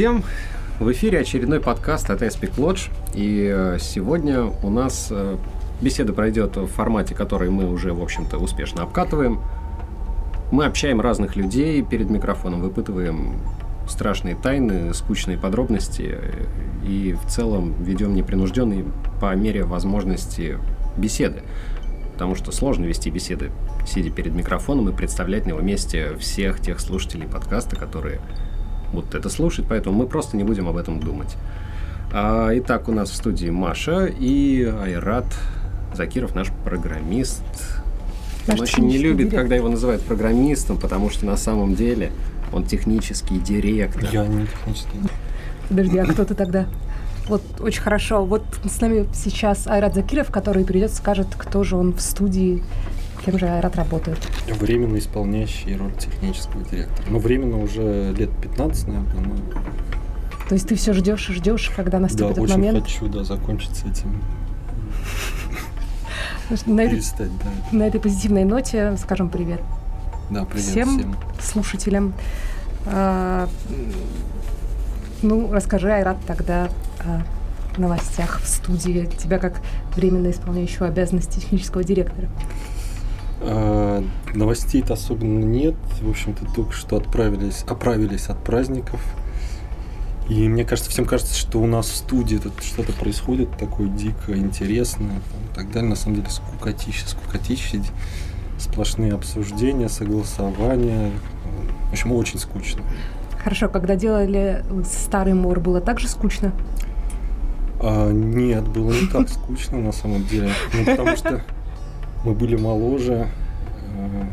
Всем! В эфире очередной подкаст от Espic Lodge. И э, сегодня у нас э, беседа пройдет в формате, который мы уже, в общем-то, успешно обкатываем. Мы общаем разных людей перед микрофоном, выпытываем страшные тайны, скучные подробности и в целом ведем непринужденные по мере возможности беседы. Потому что сложно вести беседы, сидя перед микрофоном и представлять на его месте всех тех слушателей подкаста, которые будут это слушать, поэтому мы просто не будем об этом думать. А, итак, у нас в студии Маша и Айрат Закиров, наш программист. Наш Он очень не любит, директор. когда его называют программистом, потому что на самом деле он технический директор. Я не технический. Подожди, а кто ты тогда? Вот очень хорошо. Вот с нами сейчас Айрат Закиров, который придет, скажет, кто же он в студии, кем же Айрат работает. Временно исполняющий роль технического директора. Ну, временно уже лет 15, наверное. Но... То есть ты все ждешь и ждешь, когда наступит да, этот очень момент? хочу, да, закончить с этим. На, этой, да. на этой позитивной ноте скажем привет. Да, привет всем, всем. слушателям. А, ну, расскажи, Айрат, тогда о новостях в студии. Тебя как временно исполняющего обязанности технического директора. А, новостей-то особенно нет. В общем-то, только что отправились, оправились от праздников. И мне кажется, всем кажется, что у нас в студии тут что-то происходит такое дико интересное и так далее. На самом деле скукотище, скукотище, сплошные обсуждения, согласования. В общем, очень скучно. Хорошо, когда делали старый мор, было так же скучно? А, нет, было не так скучно на самом деле. Ну, потому что мы были моложе. Э,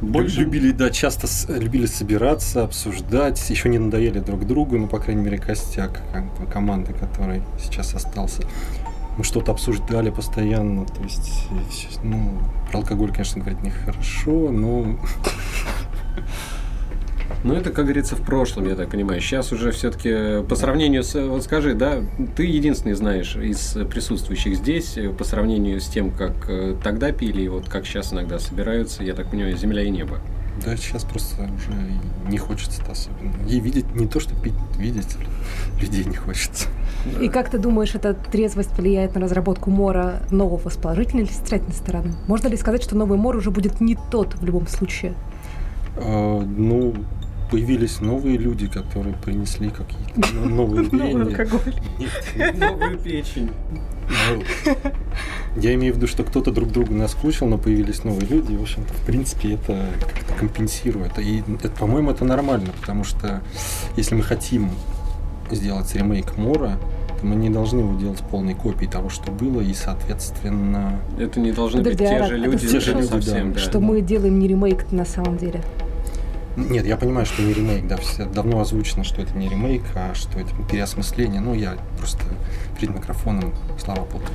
Больше... Любили, да, часто с, любили собираться, обсуждать, еще не надоели друг другу, ну, по крайней мере, костяк как бы, команды, который сейчас остался. Мы что-то обсуждали постоянно, то есть, ну, про алкоголь, конечно, говорить нехорошо, но ну, это, как говорится, в прошлом, я так понимаю. Сейчас уже все-таки по сравнению с... Вот скажи, да, ты единственный знаешь из присутствующих здесь, по сравнению с тем, как э, тогда пили, и вот как сейчас иногда собираются, я так понимаю, земля и небо. Да, сейчас просто уже не хочется особенно. И видеть, не то, что пить, видеть людей не хочется. И как ты думаешь, эта трезвость влияет на разработку мора нового с положительной или с отрицательной стороны? Можно ли сказать, что новый мор уже будет не тот в любом случае? А, ну, появились новые люди, которые принесли какие-то новые веяния. Новую печень. Я имею в виду, что кто-то друг другу наскучил, но появились новые люди, и, в общем-то, в принципе, это как-то компенсирует. И, это, по-моему, это нормально, потому что если мы хотим сделать ремейк Мора, то мы не должны его делать полной копией того, что было, и, соответственно... Это не должны Подожди, быть те же люди, те же люди совсем, да. Что мы делаем не ремейк на самом деле. Нет, я понимаю, что не ремейк, да, все давно озвучено, что это не ремейк, а что это переосмысление. Ну, я просто перед микрофоном слова путаю.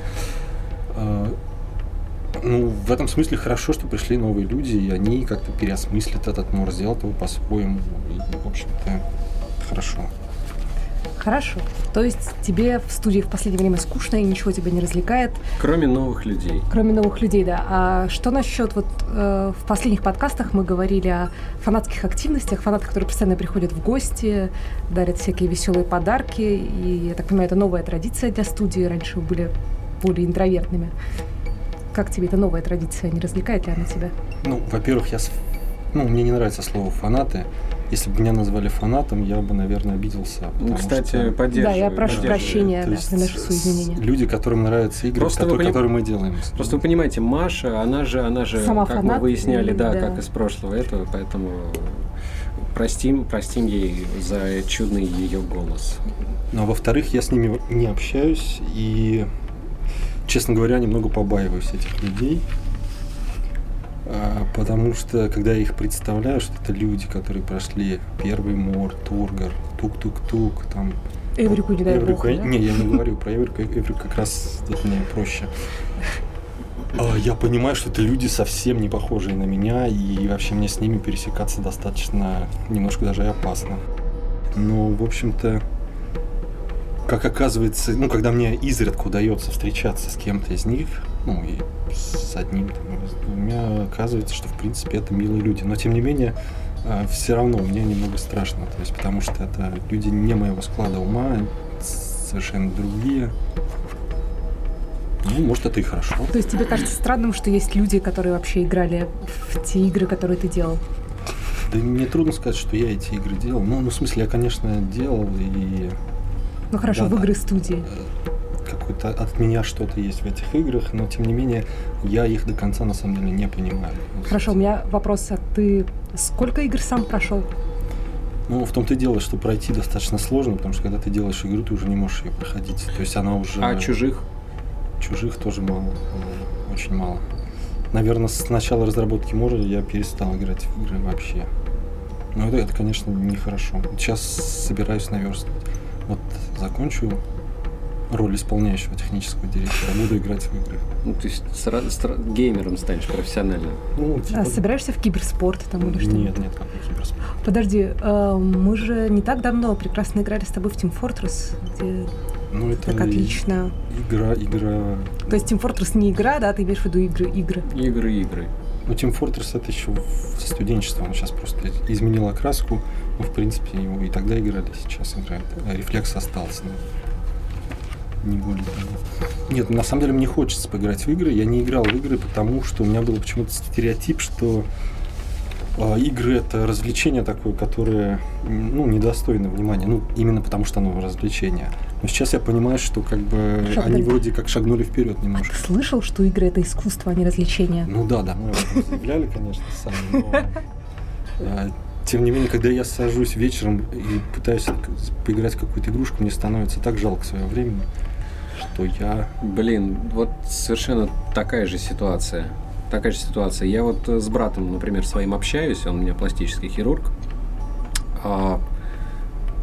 А, ну, в этом смысле хорошо, что пришли новые люди, и они как-то переосмыслят этот мор, сделают его по-своему. И, в общем-то, хорошо. Хорошо. То есть тебе в студии в последнее время скучно и ничего тебя не развлекает? Кроме новых людей. Кроме новых людей, да. А что насчет вот э, в последних подкастах мы говорили о фанатских активностях, фанаты, которые постоянно приходят в гости, дарят всякие веселые подарки. И я так понимаю, это новая традиция для студии. Раньше вы были более интровертными. Как тебе эта новая традиция? Не развлекает ли она тебя? Ну, во-первых, я ну, мне не нравится слово фанаты. Если бы меня назвали фанатом, я бы, наверное, обиделся. Ну, кстати, что... поддерживаю. Да, я прошу прощения, да, приношу свои извинения. Люди, которым нравятся игры, Просто которые, поним... которые мы делаем. Просто вы понимаете, Маша, она же, она же, Сама как фанат, мы выясняли, да, да, как из прошлого этого, поэтому простим, простим ей за чудный ее голос. Ну, а во-вторых, я с ними не общаюсь и, честно говоря, немного побаиваюсь этих людей. А, потому что, когда я их представляю, что это люди, которые прошли первый мор, Тургор, Тук-Тук-Тук, там... Эврику не дай Эврику, бог, да? Не, я не говорю про Эврику, Эврику как раз это мне проще. А, я понимаю, что это люди совсем не похожие на меня, и вообще мне с ними пересекаться достаточно, немножко даже и опасно. Но, в общем-то, как оказывается, ну, когда мне изредка удается встречаться с кем-то из них, ну, и с одним, там, с двумя, оказывается, что, в принципе, это милые люди. Но, тем не менее, э, все равно мне немного страшно, то есть потому что это люди не моего склада ума, совершенно другие. Ну, может, это и хорошо. То есть тебе кажется странным, что есть люди, которые вообще играли в те игры, которые ты делал? Да мне трудно сказать, что я эти игры делал. Ну, ну в смысле, я, конечно, делал и... Ну хорошо, Да, в да. игры студии. Какое-то от меня что-то есть в этих играх, но тем не менее я их до конца на самом деле не понимаю. Хорошо, у меня вопрос, а ты сколько игр сам прошел? Ну, в том-то и дело, что пройти достаточно сложно, потому что когда ты делаешь игру, ты уже не можешь ее проходить. То есть она уже... А чужих? Чужих тоже мало, э, очень мало. Наверное, с начала разработки Мора я перестал играть в игры вообще. Но это, это конечно, нехорошо. Сейчас собираюсь наверстывать. Вот закончу роль исполняющего технического директора, буду играть в игры. Ну, то есть сра- стра- геймером станешь профессиональным. Ну, типа- А собираешься в киберспорт там или что? Нет, нет, какой киберспорт. Подожди, э, мы же не так давно прекрасно играли с тобой в Team Fortress, где Ну, это так отлично. игра, игра... То есть Team Fortress не игра, да, ты имеешь в виду игры, игры. Игры, игры. Ну, Team Fortress это еще в студенчестве, он сейчас просто изменил окраску. Ну, в принципе, его и тогда играли, сейчас играют. А рефлекс остался. но Не более того. Нет, на самом деле мне хочется поиграть в игры. Я не играл в игры, потому что у меня был почему-то стереотип, что а, игры это развлечение такое, которое ну, недостойно внимания. Ну, именно потому что оно развлечение. Но сейчас я понимаю, что как бы Хорошо, они вроде как шагнули вперед А ты немножко. слышал, что игры это искусство, а не развлечение? Ну да, да, мы заявляли, конечно, сами, но а, тем не менее, когда я сажусь вечером и пытаюсь поиграть в какую-то игрушку, мне становится так жалко своего времени, что я... Блин, вот совершенно такая же ситуация. Такая же ситуация. Я вот э, с братом, например, своим общаюсь, он у меня пластический хирург. А,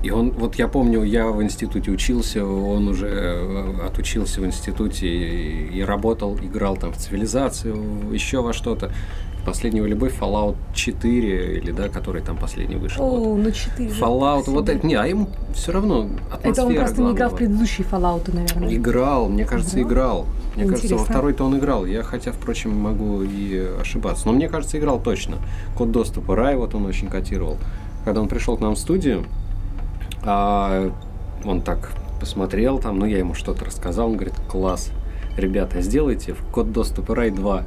и он, вот я помню, я в институте учился, он уже э, отучился в институте и, и работал, играл там в цивилизацию, еще во что-то. Последнюю любовь Fallout 4, или да, который там последний вышел. вот. О, ну 4. Fallout, вот это, не, а ему все равно атмосфера Это он просто не играл в главного. предыдущие Fallout, наверное. Играл, мне кажется, Играл? играл. Мне кажется, во Интересно. второй-то он играл. Я, хотя, впрочем, могу и ошибаться. Но мне кажется, играл точно. Код доступа Рай, вот он очень котировал. Когда он пришел к нам в студию, а, он так посмотрел там, ну, я ему что-то рассказал, он говорит, класс, ребята, сделайте в код доступа Рай 2.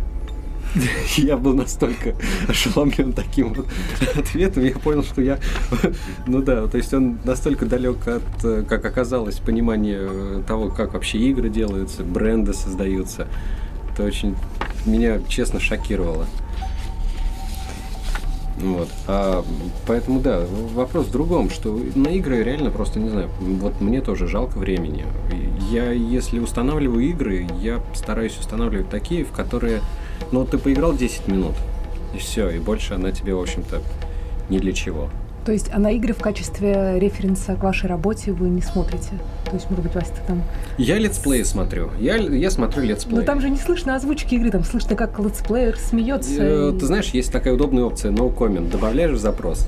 Я был настолько ошеломлен таким вот ответом, я понял, что я, ну да, то есть он настолько далек от, как оказалось, понимания того, как вообще игры делаются, бренды создаются. Это очень меня, честно, шокировало. Вот. А, поэтому да, вопрос в другом, что на игры реально просто не знаю. Вот мне тоже жалко времени. Я, если устанавливаю игры, я стараюсь устанавливать такие, в которые, ну, ты поиграл 10 минут, и все, и больше она тебе, в общем-то, ни для чего. То есть, а на игры в качестве референса к вашей работе вы не смотрите? То есть, может быть, Вася, ты там... Я летсплеи смотрю. Я, я смотрю летсплеи. Но там же не слышно озвучки игры, там слышно, как летсплеер смеется. Э, и- Ты знаешь, есть такая удобная опция no comment. Добавляешь в запрос.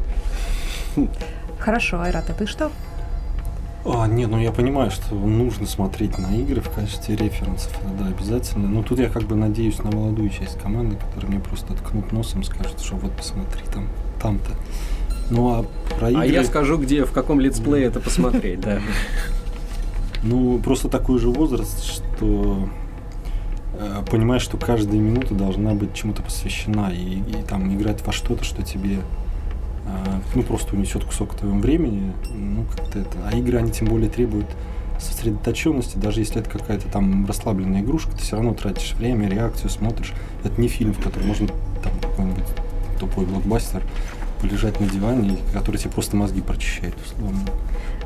Хорошо, Айрат, а ты что? А, не, ну я понимаю, что нужно смотреть на игры в качестве референсов, да, обязательно. Но тут я как бы надеюсь на молодую часть команды, которая мне просто ткнут носом, скажет, что вот посмотри, там, там-то. Ну а про игры... А я скажу, где, в каком летсплее это посмотреть, да. Ну, просто такой же возраст, что э, понимаешь, что каждая минута должна быть чему-то посвящена и, и там играть во что-то, что тебе ну просто унесет кусок твоего времени, ну как-то это. А игры они тем более требуют сосредоточенности, даже если это какая-то там расслабленная игрушка, ты все равно тратишь время, реакцию, смотришь. Это не фильм, в котором можно там какой-нибудь тупой блокбастер полежать на диване, который тебе просто мозги прочищает, условно.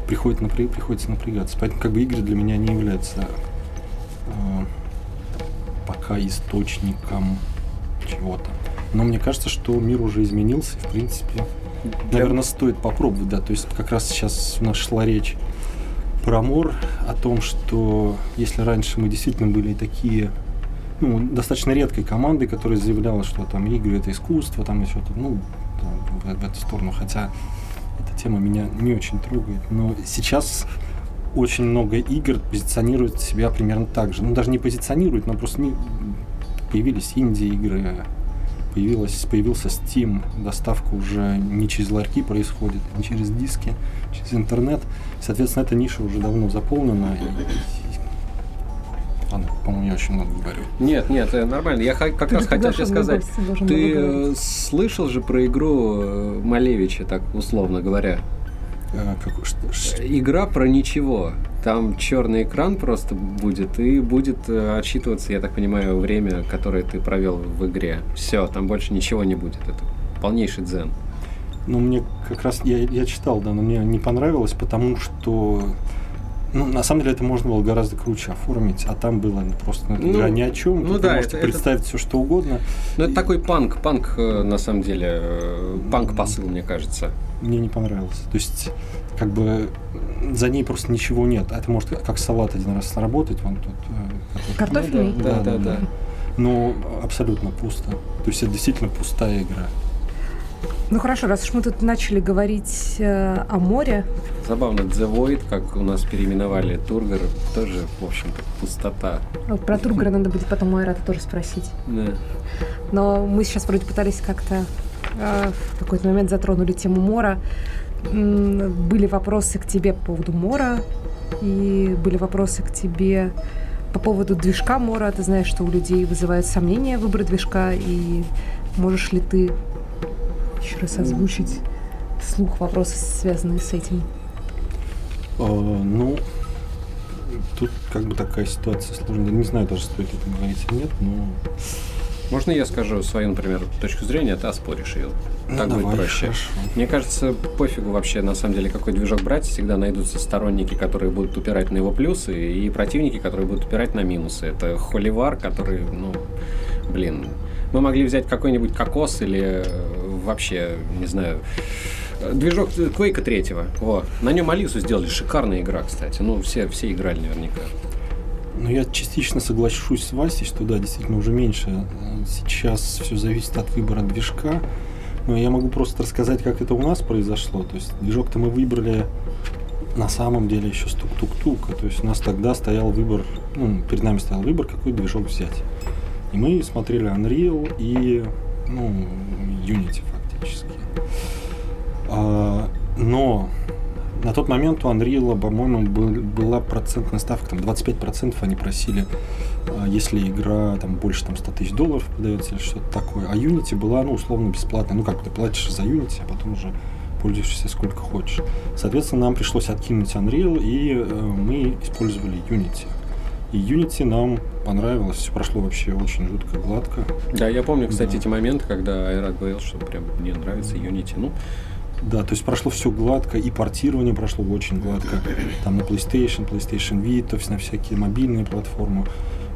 Приходит напря- приходится напрягаться. Поэтому как бы игры для меня не являются э, пока источником чего-то. Но мне кажется, что мир уже изменился, в принципе, наверное, стоит попробовать, да. То есть как раз сейчас у нас шла речь про Мор, о том, что если раньше мы действительно были такие ну, достаточно редкой командой, которая заявляла, что там игры это искусство, там еще то ну, да, в, эту сторону, хотя эта тема меня не очень трогает. Но сейчас очень много игр позиционируют себя примерно так же. Ну, даже не позиционируют, но просто не- появились инди-игры, появилась, появился Steam, доставка уже не через ларьки происходит, не через диски, через интернет. Соответственно, эта ниша уже давно заполнена. Ладно, по-моему, я очень много говорю. Нет, нет, э, нормально. Я как Ты раз хотел тебе сказать. Ты э, слышал же про игру э, Малевича, так условно говоря? А, как, что, что? Игра про ничего. Там черный экран просто будет, и будет э, отсчитываться, я так понимаю, время, которое ты провел в игре. Все, там больше ничего не будет. Это полнейший дзен. Ну, мне как раз, я, я читал, да, но мне не понравилось, потому что ну, на самом деле это можно было гораздо круче оформить, а там было просто ну, игра ни о чем. Ну Тут да, вы можете это- представить все что угодно. Ну, это И такой панк. Панк, э, на самом деле, э, панк-посыл, мне кажется. Мне не понравилось. То есть, как бы за ней просто ничего нет. Это может как салат один раз сработать, вон тут. э, Картофельный? Ну да, да, да. Но абсолютно пусто. То есть это действительно пустая игра. Ну хорошо, раз уж мы тут начали говорить э, о море, Забавно, The Void, как у нас переименовали Тургор, тоже, в общем-то, пустота. а про Тургора надо будет потом у Айрата тоже спросить. Да. Но мы сейчас вроде пытались как-то э, в какой-то момент затронули тему мора. Были вопросы к тебе по поводу мора, и были вопросы к тебе по поводу движка мора. Ты знаешь, что у людей вызывает сомнения выбор движка, и можешь ли ты еще раз озвучить вслух вопросы, связанные с этим? Э, ну, тут как бы такая ситуация сложная. Не знаю даже, стоит это говорить или нет, но... Можно я скажу свою, например, точку зрения, а ты оспоришь ее? Ну, Так будет давай, проще. хорошо. Мне кажется, пофигу вообще, на самом деле, какой движок брать. Всегда найдутся сторонники, которые будут упирать на его плюсы, и противники, которые будут упирать на минусы. Это холивар, который, ну, блин, мы могли взять какой-нибудь кокос или э, вообще, не знаю, движок Quake третьего. Во. На нем Алису сделали. Шикарная игра, кстати. Ну, все, все играли наверняка. Ну, я частично соглашусь с Васей, что да, действительно уже меньше. Сейчас все зависит от выбора движка. Но я могу просто рассказать, как это у нас произошло. То есть движок-то мы выбрали на самом деле еще с тук-тук-тука. То есть у нас тогда стоял выбор, ну, перед нами стоял выбор, какой движок взять. И мы смотрели Unreal и, ну, Unity фактически. А, но на тот момент у Unreal, по-моему, был- была процентная ставка, там 25% они просили, а, если игра там больше там, 100 тысяч долларов продается или что-то такое. А Unity была, ну, условно бесплатная. Ну, как ты платишь за Unity, а потом уже пользуешься сколько хочешь. Соответственно, нам пришлось откинуть Unreal, и э, мы использовали Unity. И Unity нам понравилось, все прошло вообще очень жутко гладко. Да, я помню, кстати, Да. эти моменты, когда Айрат говорил, что прям мне нравится Unity. Ну, Да, то есть прошло все гладко, и портирование прошло очень гладко. Там на PlayStation, PlayStation Vita, вс- на всякие мобильные платформы.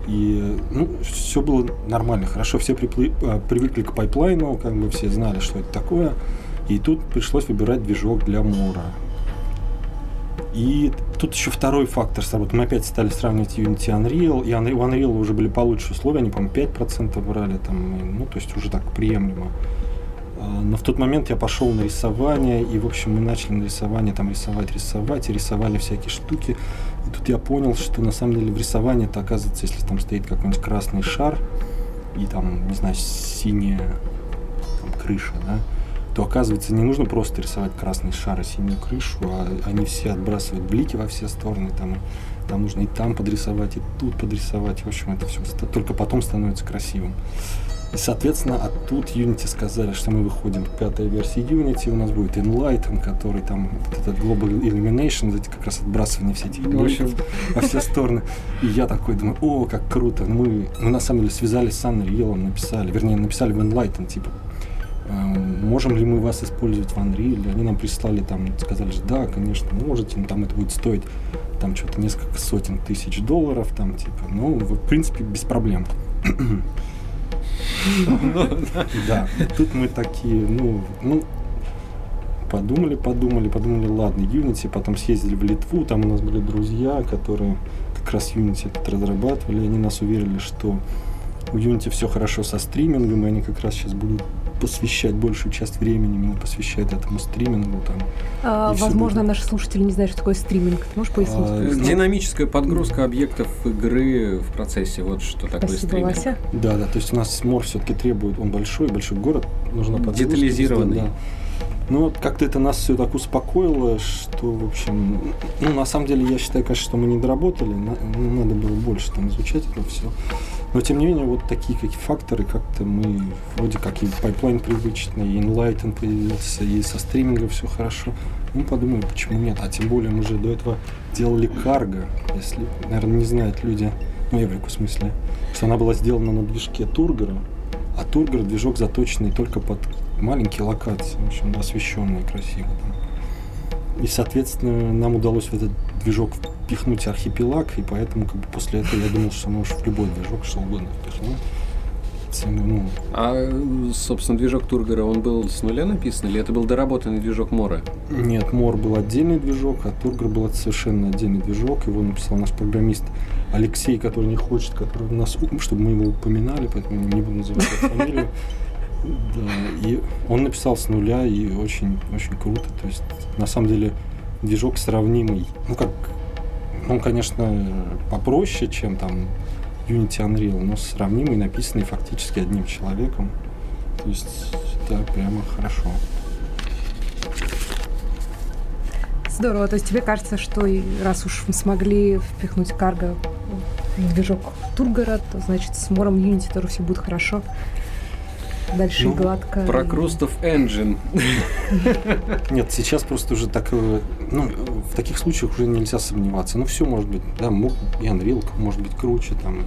И ну, все было нормально, хорошо. Все припли- а, привыкли к пайплайну, как бы все знали, что это такое. И тут пришлось выбирать движок для Мора. И тут еще второй фактор сработал. Мы опять стали сравнивать Unity Unreal. И у Unreal уже были получше условия, они, по-моему, 5% брали, там, ну, то есть уже так приемлемо. А, Но в тот момент я пошел на рисование, и, в общем, мы начали на рисование там рисовать, рисовать, и рисовали всякие штуки. И тут я понял, что на самом деле в рисовании это оказывается, если там стоит какой-нибудь красный шар, и там, не знаю, синяя там, крыша, да, то оказывается не нужно просто рисовать красный шар и синюю крышу, а они все отбрасывают блики во все стороны, там, там нужно и там подрисовать, и тут подрисовать, в общем, это все только потом становится красивым. И, соответственно, оттуда Unity сказали, что мы выходим к пятой версии Unity, у нас будет Enlighten, который там, вот этот Global Illumination, эти как раз отбрасывание всех этих В бликов во все стороны. И я такой думаю, о, как круто. Мы, мы на самом деле связались с Unreal, написали, вернее, написали в Enlighten, типа, можем ли мы вас использовать в Unreal? Они нам прислали там, сказали, что да, конечно, можете, но там это будет стоить там что-то несколько сотен тысяч долларов, там типа, ну, в принципе, без проблем. Да, и тут мы такие, ну, ну, подумали, подумали, подумали, ладно, Unity, потом съездили в Литву, там у нас были друзья, которые как раз Unity этот разрабатывали, они нас уверили, что у Unity все хорошо со стримингом, и они как раз сейчас будут посвящать большую часть времени именно посвящать этому стримингу. Там, А, возможно, будет. наши слушатели не знают, что такое стриминг. Ты можешь пояснить? А, Э, Ну, Динамическая подгрузка объектов игры в процессе. Вот что такое Спасибо, стриминг. Вася. Да, да, то есть у нас Мор все-таки требует, он большой, большой город, подгрузка. Детализированный. Да. Ну вот как-то это нас все так успокоило, что, в общем, ну на самом деле я считаю, конечно, что мы не доработали, на- надо было больше там изучать это все. Но тем не менее, вот такие какие факторы, как-то мы вроде как и pipeline привычный, и Enlighten появился, и со стримингом все хорошо. Ну, подумали, почему нет. А тем более мы же до этого делали Cargo, если, наверное, не знают люди, ну, Эврику в смысле, что она была сделана на движке Тургора, а Тургор движок заточенный только под маленькие локации, в общем, освещенные красиво там. И, соответственно, нам удалось в этот движок впихнуть архипелаг, и поэтому как бы после этого я думал, что уж в любой движок что угодно впихнем. Тем, ну, А, собственно, движок Тургора, он был с нуля написан, или это был доработанный движок Мора? Нет, Мор был отдельный движок, а Тургор был совершенно отдельный движок. Его написал наш программист Алексей, который не хочет, который нас, чтобы мы его упоминали, поэтому не буду называть фамилию. Да, и он написал с нуля, и очень, очень круто. То есть, на самом деле, движок сравнимый. Ну, как, он, конечно, попроще, чем там Unity Unreal, но сравнимый, написанный фактически одним человеком. То есть, это прямо хорошо. Здорово. То есть тебе кажется, что и раз уж смогли впихнуть карго в движок Тургора, то значит с Мором Unity тоже все будет хорошо. Дальше Ну, гладко. Про Крустов Engine. Нет, сейчас просто уже так, э, ну, в таких случаях уже нельзя сомневаться. Ну, все может быть, да, мог, и Unreal может быть круче, там,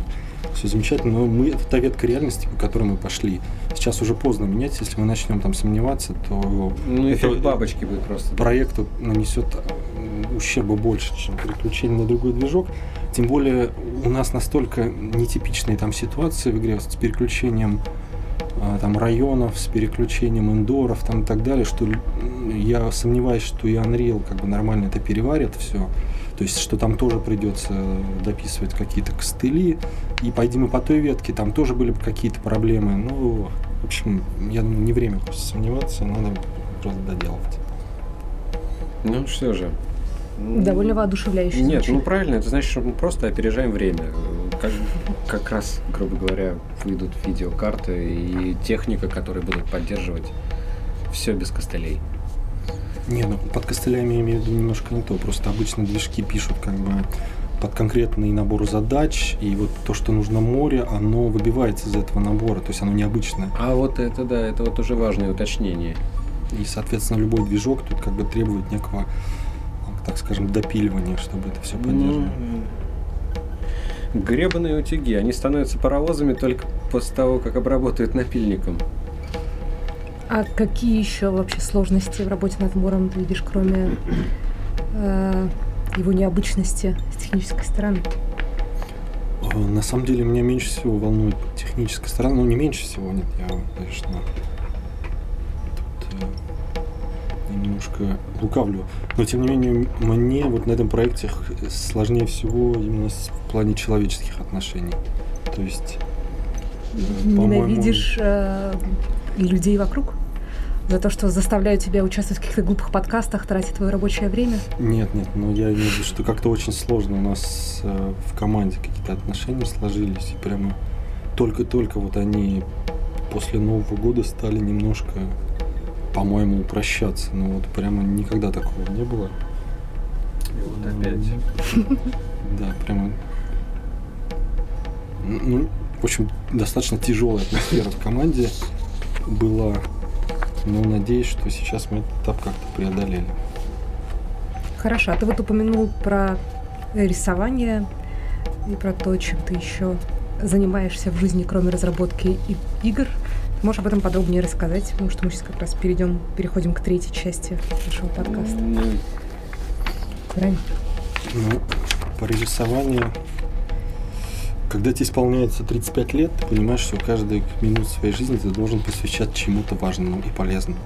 все замечательно, но мы, это та ветка реальности, по которой мы пошли. Сейчас уже поздно менять, если мы начнем там сомневаться, то Ну, Это- эффект бабочки будет просто. проекту нанесет э, ущерба больше, чем переключение на другой движок. Тем более у нас настолько нетипичные там ситуации в игре с переключением там районов, с переключением индоров там и так далее, что я сомневаюсь, что и Unreal как бы нормально это переварит все. То есть, что там тоже придется дописывать какие-то костыли. И пойдем мы по той ветке, там тоже были бы какие-то проблемы. Ну, в общем, я думаю, не время сомневаться, надо просто доделывать. Ну, что же. Довольно воодушевляюще. Нет, звучит. ну правильно, это значит, что мы просто опережаем время. Как, как раз, грубо говоря, выйдут видеокарты и техника, которые будут поддерживать все без костылей. Не, ну под костылями я имею в виду немножко не то. Просто обычно движки пишут как бы под конкретный набор задач, и вот то, что нужно море, оно выбивается из этого набора, то есть оно необычное. А вот это, да, это вот уже важное уточнение. И, соответственно, любой движок тут как бы требует некого, так скажем, допиливания, чтобы это все поддерживать. Ну, гребаные утюги, они становятся паровозами только после того, как обработают напильником. А какие еще вообще сложности в работе над Мором ты видишь, кроме э, его необычности с технической стороны? Э, На самом деле меня меньше всего волнует техническая сторона. Ну, не меньше всего, нет, я, конечно, немножко лукавлю. Но, тем не менее, мне вот на этом проекте сложнее всего именно в плане человеческих отношений. То есть, э, Ненавидишь э, людей вокруг? За то, что заставляют тебя участвовать в каких-то глупых подкастах, тратить твое рабочее время? Нет, нет, но я имею в виду, что как-то очень сложно у нас э, в команде какие-то отношения сложились, и прямо только-только вот они после Нового года стали немножко, по-моему, упрощаться. Ну вот прямо никогда такого не было. И вот опять. Да, прямо. Ну, в общем, достаточно тяжелая атмосфера в команде была. Но надеюсь, что сейчас мы этот этап как-то преодолели. Хорошо, а ты вот упомянул про рисование и про то, чем ты еще занимаешься в жизни, кроме разработки игр. Можешь об этом подробнее рассказать, потому что мы сейчас как раз перейдем, переходим к третьей части нашего подкаста. Правильно? Ну, по рисованию, когда тебе исполняется 35 лет, ты понимаешь, что каждую минуту своей жизни ты должен посвящать чему-то важному и полезному.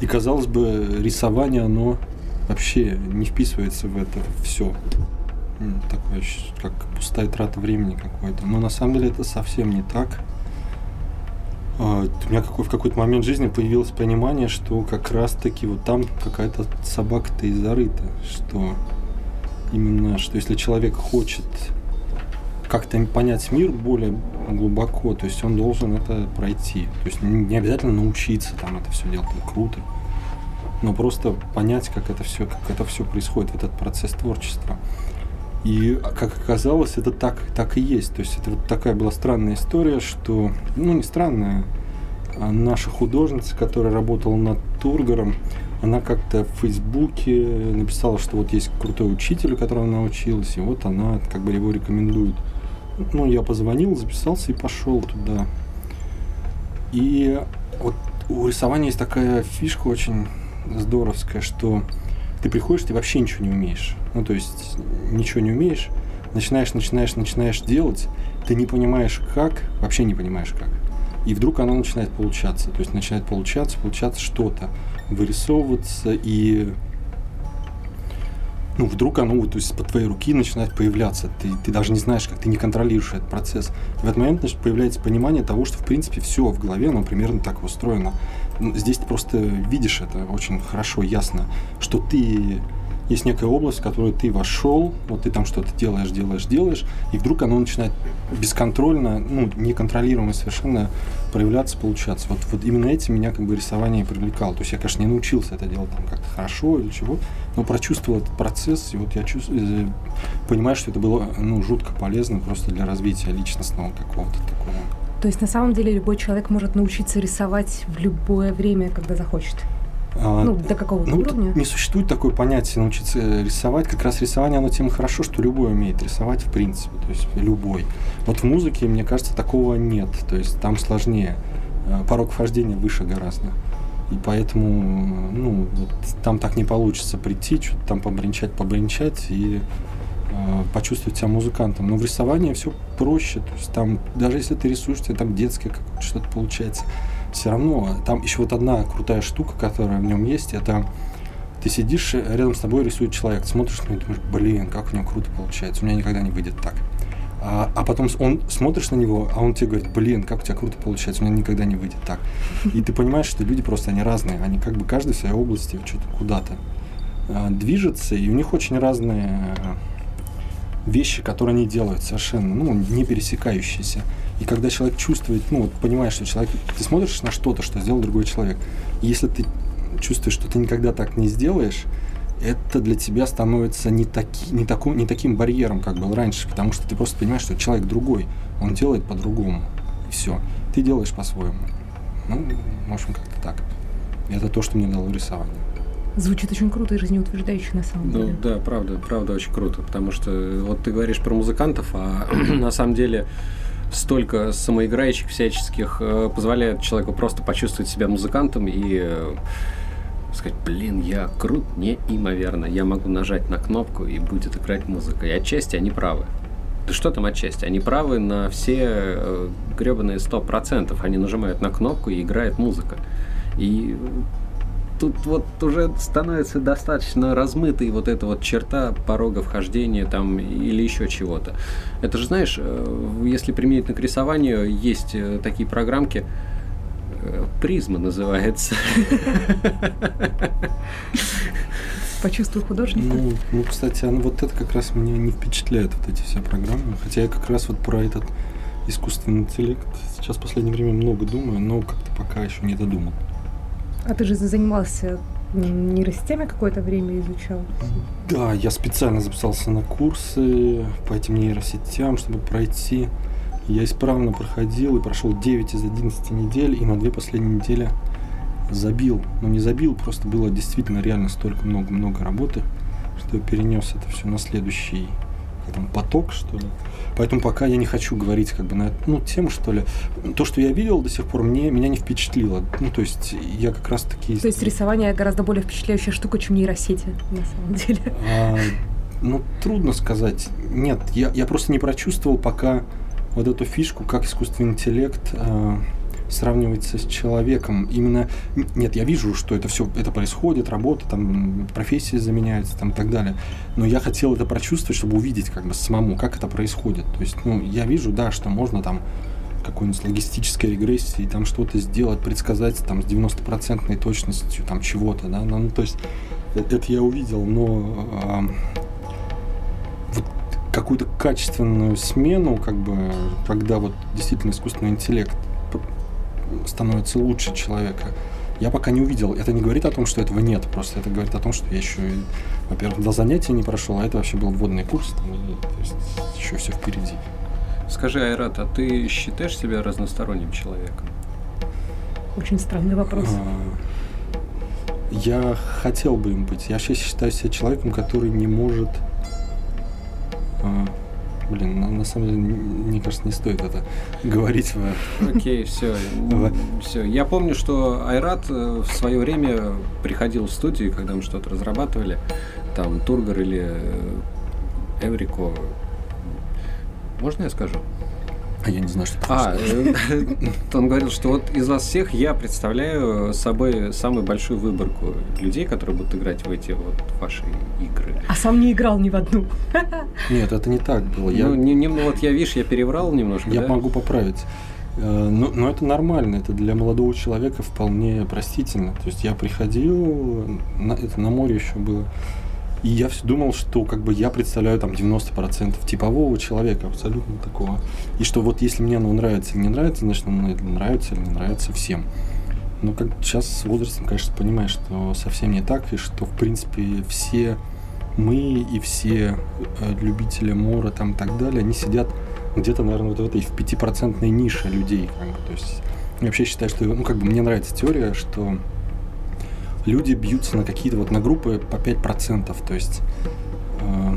И казалось бы, рисование, оно вообще не вписывается в это все. такое, как пустая трата времени какой-то. Но на самом деле это совсем не так. А, у меня какой, в какой-то момент жизни появилось понимание, что как раз-таки вот там какая-то собака-то и зарыта, что именно, что если человек хочет как-то понять мир более глубоко, то есть он должен это пройти. То есть не обязательно научиться там это все делать, это круто, но просто понять, как это все, как это все происходит, этот процесс творчества. И, как оказалось, это так, так и есть. То есть это вот такая была странная история, что, ну не странная, а наша художница, которая работала над Тургором, она как-то в Фейсбуке написала, что вот есть крутой учитель, у которого она училась, и вот она как бы его рекомендует. Ну, я позвонил, записался и пошел туда. И вот у рисования есть такая фишка очень здоровская, что ты приходишь, ты вообще ничего не умеешь. Ну, то есть ничего не умеешь, начинаешь, начинаешь, начинаешь делать, ты не понимаешь как, вообще не понимаешь как. И вдруг оно начинает получаться. То есть начинает получаться, получаться что-то, вырисовываться, и ну, вдруг оно вот, то есть, по твоей руки начинает появляться. Ты, ты даже не знаешь, как ты не контролируешь этот процесс. в этот момент значит, появляется понимание того, что, в принципе, все в голове, оно примерно так устроено. Здесь ты просто видишь это очень хорошо, ясно, что ты есть некая область, в которую ты вошел, вот ты там что-то делаешь, делаешь, делаешь, и вдруг оно начинает бесконтрольно, ну, неконтролируемо совершенно проявляться, получаться. Вот, вот именно этим меня как бы рисование привлекало. То есть я, конечно, не научился это делать там как-то хорошо или чего, но прочувствовал этот процесс, и вот я чувствую, э, понимаю, что это было, ну, жутко полезно просто для развития личностного какого-то такого. То есть на самом деле любой человек может научиться рисовать в любое время, когда захочет? А, ну, до какого ну, уровня? Не существует такое понятие научиться рисовать. Как раз рисование, оно тем хорошо, что любой умеет рисовать в принципе. То есть любой. Вот в музыке, мне кажется, такого нет. То есть там сложнее. А, порог вхождения выше гораздо. И поэтому, ну, вот там так не получится прийти, что-то там побренчать, побренчать и э, почувствовать себя музыкантом. Но в рисовании все проще. То есть там, даже если ты рисуешь, тебе там детское какое-то что-то получается все равно там еще вот одна крутая штука, которая в нем есть, это ты сидишь, рядом с тобой рисует человек, смотришь на него и думаешь, блин, как у него круто получается, у меня никогда не выйдет так. А, а потом он смотришь на него, а он тебе говорит, блин, как у тебя круто получается, у меня никогда не выйдет так. И ты понимаешь, что люди просто, они разные, они как бы каждый в своей области что-то куда-то а, движется, и у них очень разные вещи, которые они делают, совершенно, ну, не пересекающиеся. И когда человек чувствует, ну, вот понимаешь, что человек, ты смотришь на что-то, что сделал другой человек, и если ты чувствуешь, что ты никогда так не сделаешь, это для тебя становится не, таки, не, таком, не таким барьером, как был раньше, потому что ты просто понимаешь, что человек другой, он делает по-другому, и все. Ты делаешь по-своему. Ну, в общем, как-то так. Это то, что мне дало рисование. Звучит очень круто и жизнеутверждающе на самом ну, деле. Да, правда, правда очень круто, потому что вот ты говоришь про музыкантов, а на самом деле столько самоиграющих всяческих э, позволяет человеку просто почувствовать себя музыкантом и э, сказать, блин, я крут неимоверно, я могу нажать на кнопку и будет играть музыка. И отчасти они правы. Да что там отчасти? Они правы на все э, гребаные сто процентов. Они нажимают на кнопку и играет музыка. И тут вот уже становится достаточно размытой вот эта вот черта порога вхождения там или еще чего-то. Это же, знаешь, э, если применительно к рисованию, есть э, такие программки, э, призма называется. Почувствуй художника. Ну, ну, кстати, она, вот это как раз меня не впечатляет, вот эти все программы. Хотя я как раз вот про этот искусственный интеллект сейчас в последнее время много думаю, но как-то пока еще не додумал. А ты же занимался нейросетями какое-то время изучал? Да, я специально записался на курсы по этим нейросетям, чтобы пройти. Я исправно проходил и прошел 9 из 11 недель, и на две последние недели забил. Ну, не забил, просто было действительно реально столько много-много работы, что я перенес это все на следующий там, поток, что ли. Поэтому пока я не хочу говорить как бы на эту ну, тему, что ли. То, что я видел до сих пор, мне, меня не впечатлило. Ну, то есть я как раз таки... То есть рисование гораздо более впечатляющая штука, чем нейросети, на самом деле. А, ну, трудно сказать. Нет, я, я просто не прочувствовал пока вот эту фишку, как искусственный интеллект а, сравнивается с человеком. Именно, нет, я вижу, что это все, это происходит, работа, там, профессии заменяются, там, и так далее. Но я хотел это прочувствовать, чтобы увидеть, как бы, самому, как это происходит. То есть, ну, я вижу, да, что можно там какой-нибудь логистической регрессии, там что-то сделать, предсказать там с 90% точностью там чего-то, да, ну, то есть это, это я увидел, но э, вот какую-то качественную смену, как бы, когда вот действительно искусственный интеллект становится лучше человека, я пока не увидел. Это не говорит о том, что этого нет, просто это говорит о том, что я еще, во-первых, до занятия не прошел, а это вообще был вводный курс, там, и, то есть еще все впереди. Скажи, Айрат, а ты считаешь себя разносторонним человеком? Очень странный вопрос. А, я хотел бы им быть. Я сейчас считаю себя человеком, который не может... Блин, на, на самом деле, мне кажется, не стоит это говорить. Окей, все. все. Я помню, что Айрат э, в свое время приходил в студию, когда мы что-то разрабатывали, там Тургор или э, Эврико, можно я скажу? А я не знаю, что это. А, э, он говорил, что вот из вас всех я представляю собой самую большую выборку людей, которые будут играть в эти вот ваши игры. А сам не играл ни в одну. Нет, это не так было. Я... Ну, не, не, ну вот я, видишь, я переврал немножко. Я да? могу поправить. Э, но, но это нормально, это для молодого человека вполне простительно. То есть я приходил, на, это на море еще было, и я все думал, что как бы я представляю там 90% типового человека, абсолютно такого. И что вот если мне оно нравится или не нравится, значит оно нравится или не нравится всем. Но как сейчас с возрастом, конечно, понимаешь, что совсем не так, и что, в принципе, все мы и все э, любители мора там и так далее, они сидят где-то, наверное, вот в этой в пятипроцентной нише людей. Как бы. То есть я вообще считаю, что, ну, как бы мне нравится теория, что люди бьются на какие-то вот на группы по 5%, то есть... Э,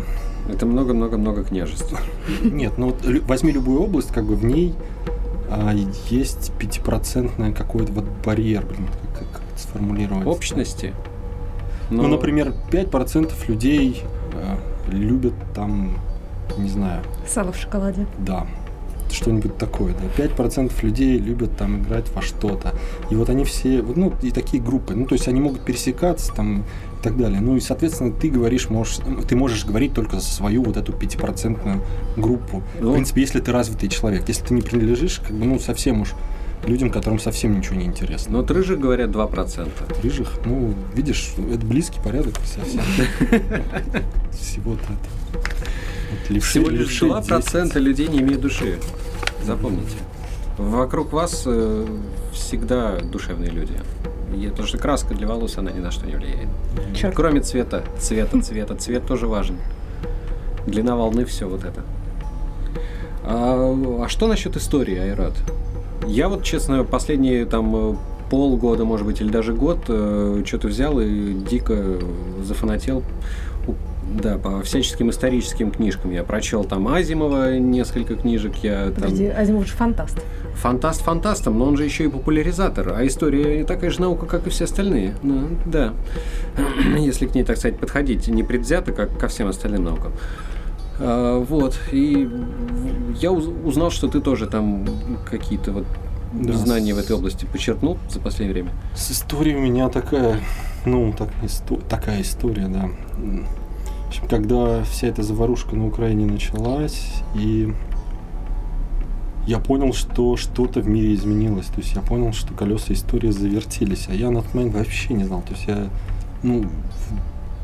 это много-много-много княжеств. Нет, ну вот возьми любую область, как бы в ней а, есть пятипроцентный какой-то вот барьер, блин, как, как это сформулировать? Общности? Но... Ну, например, 5% людей э, любят там, не знаю... Сало в шоколаде. Да что-нибудь такое. Да. 5% людей любят там играть во что-то. И вот они все, ну, и такие группы. Ну, то есть они могут пересекаться там и так далее. Ну, и, соответственно, ты говоришь, можешь, ты можешь говорить только за свою вот эту пятипроцентную группу. Ну, в принципе, если ты развитый человек. Если ты не принадлежишь, как бы, ну, совсем уж людям, которым совсем ничего не интересно. Но от рыжих говорят 2%. Рыжих? Ну, видишь, это близкий порядок совсем. Всего-то это. Всего лишь 2% людей не имеют души. Запомните. Вокруг вас э, всегда душевные люди. И, потому что краска для волос, она ни на что не влияет. Черт. Кроме цвета. Цвета, цвета. Цвет тоже важен. Длина волны, все вот это. А, а что насчет истории, Айрат? Я вот, честно, последние там э, полгода, может быть, или даже год э, что-то взял и дико зафанател да, по всяческим историческим книжкам. Я прочел там Азимова несколько книжек. Я, Подожди, там... Азимов же фантаст. Фантаст фантастом, но он же еще и популяризатор. А история такая же наука, как и все остальные. Ну, да. Если к ней, так сказать, подходить не предвзято, как ко всем остальным наукам. А, вот. И я узнал, что ты тоже там какие-то вот да. знания в этой области подчеркнул за последнее время. С историей у меня такая, ну, так, исто- такая история, да общем, когда вся эта заварушка на Украине началась, и я понял, что что-то в мире изменилось. То есть я понял, что колеса истории завертелись, а я на тот момент вообще не знал. То есть я, ну,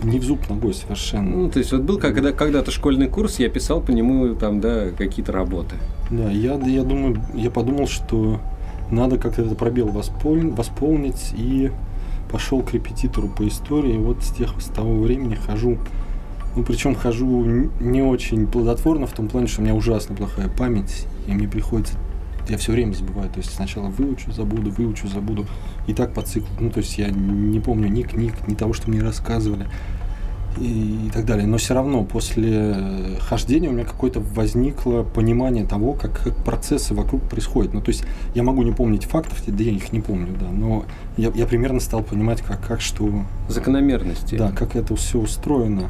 не в зуб ногой совершенно. Ну, то есть вот был когда, когда-то школьный курс, я писал по нему там, да, какие-то работы. Да, я, я думаю, я подумал, что надо как-то этот пробел восполнить, восполнить и пошел к репетитору по истории. И вот с тех с того времени хожу ну, причем хожу не очень плодотворно в том плане, что у меня ужасно плохая память, и мне приходится я все время забываю. То есть сначала выучу, забуду, выучу, забуду. И так по циклу. Ну, то есть я не помню ни книг, ни того, что мне рассказывали и, и так далее. Но все равно после хождения у меня какое-то возникло понимание того, как, как процессы вокруг происходят. Ну, то есть я могу не помнить фактов, да я их не помню, да, но я, я примерно стал понимать, как, как что... Закономерности. Да, как это все устроено.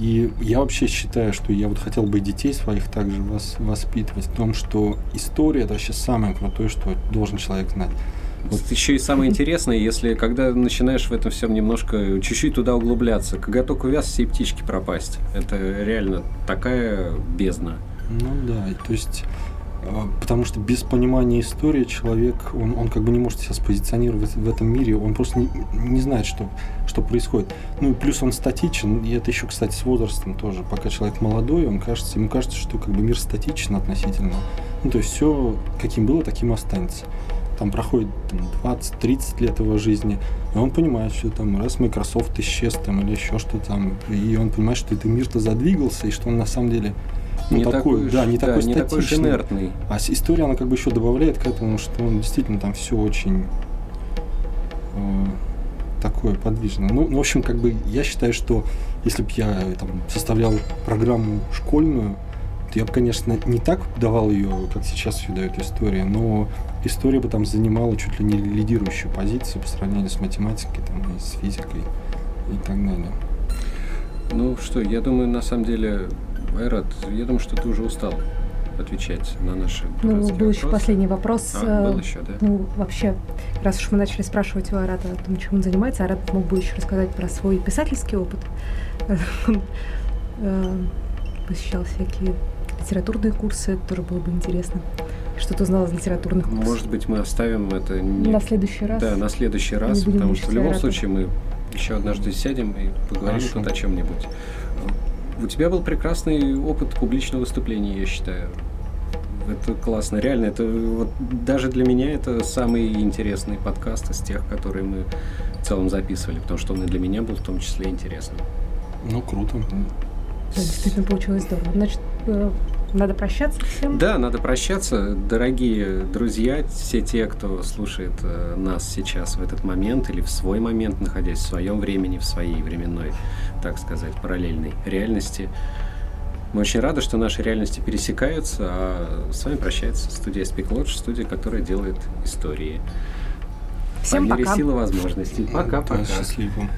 И я вообще считаю, что я вот хотел бы детей своих также вас, воспитывать в том, что история это вообще самое крутое, что должен человек знать. Вот еще и самое интересное, если когда начинаешь в этом всем немножко чуть-чуть туда углубляться, когда только увяз все птички пропасть. Это реально такая бездна. Ну да, то есть потому что без понимания истории человек, он, он как бы не может себя спозиционировать в этом мире, он просто не, не знает, что, что происходит. Ну и плюс он статичен, и это еще, кстати, с возрастом тоже. Пока человек молодой, он кажется, ему кажется, что как бы мир статичен относительно. Ну то есть все, каким было, таким останется. Там проходит там, 20-30 лет его жизни, и он понимает, что там раз Microsoft исчез там или еще что там, и он понимает, что этот мир-то задвигался, и что он на самом деле ну, не такой, такой да, не да, такой не статичный. Такой инертный. А история, она как бы еще добавляет к этому, что он действительно там все очень э, такое подвижное. Ну, в общем, как бы я считаю, что если бы я там составлял программу школьную, то я бы, конечно, не так давал ее, как сейчас все дают история, но история бы там занимала чуть ли не лидирующую позицию по сравнению с математикой, там, и с физикой и так далее. Ну что, я думаю, на самом деле Айрат, я думаю, что ты уже устал отвечать на наши Ну, был вопросы. еще последний вопрос. А, был еще, да? Ну, вообще, раз уж мы начали спрашивать у Арата о том, чем он занимается, Арат мог бы еще рассказать про свой писательский опыт. Он э, посещал всякие литературные курсы, тоже было бы интересно. Что ты узнал из литературных курсов? Может быть, мы оставим это не... на следующий раз. Да, на следующий раз, потому что в любом Арата. случае мы еще однажды сядем и поговорим Хорошо. тут о чем-нибудь. У тебя был прекрасный опыт публичного выступления, я считаю. Это классно, реально. Это вот даже для меня это самый интересный подкаст из тех, которые мы в целом записывали, потому что он и для меня был в том числе интересным. Ну, круто. Да, действительно получилось здорово. Значит, э, надо прощаться всем? Да, надо прощаться. Дорогие друзья, все те, кто слушает э, нас сейчас в этот момент или в свой момент, находясь в своем времени, в своей временной, так сказать, параллельной реальности. Мы очень рады, что наши реальности пересекаются, а с вами прощается студия Speak Lodge, студия, которая делает истории. Всем По мере пока. силы возможностей. Пока-пока. Счастливо.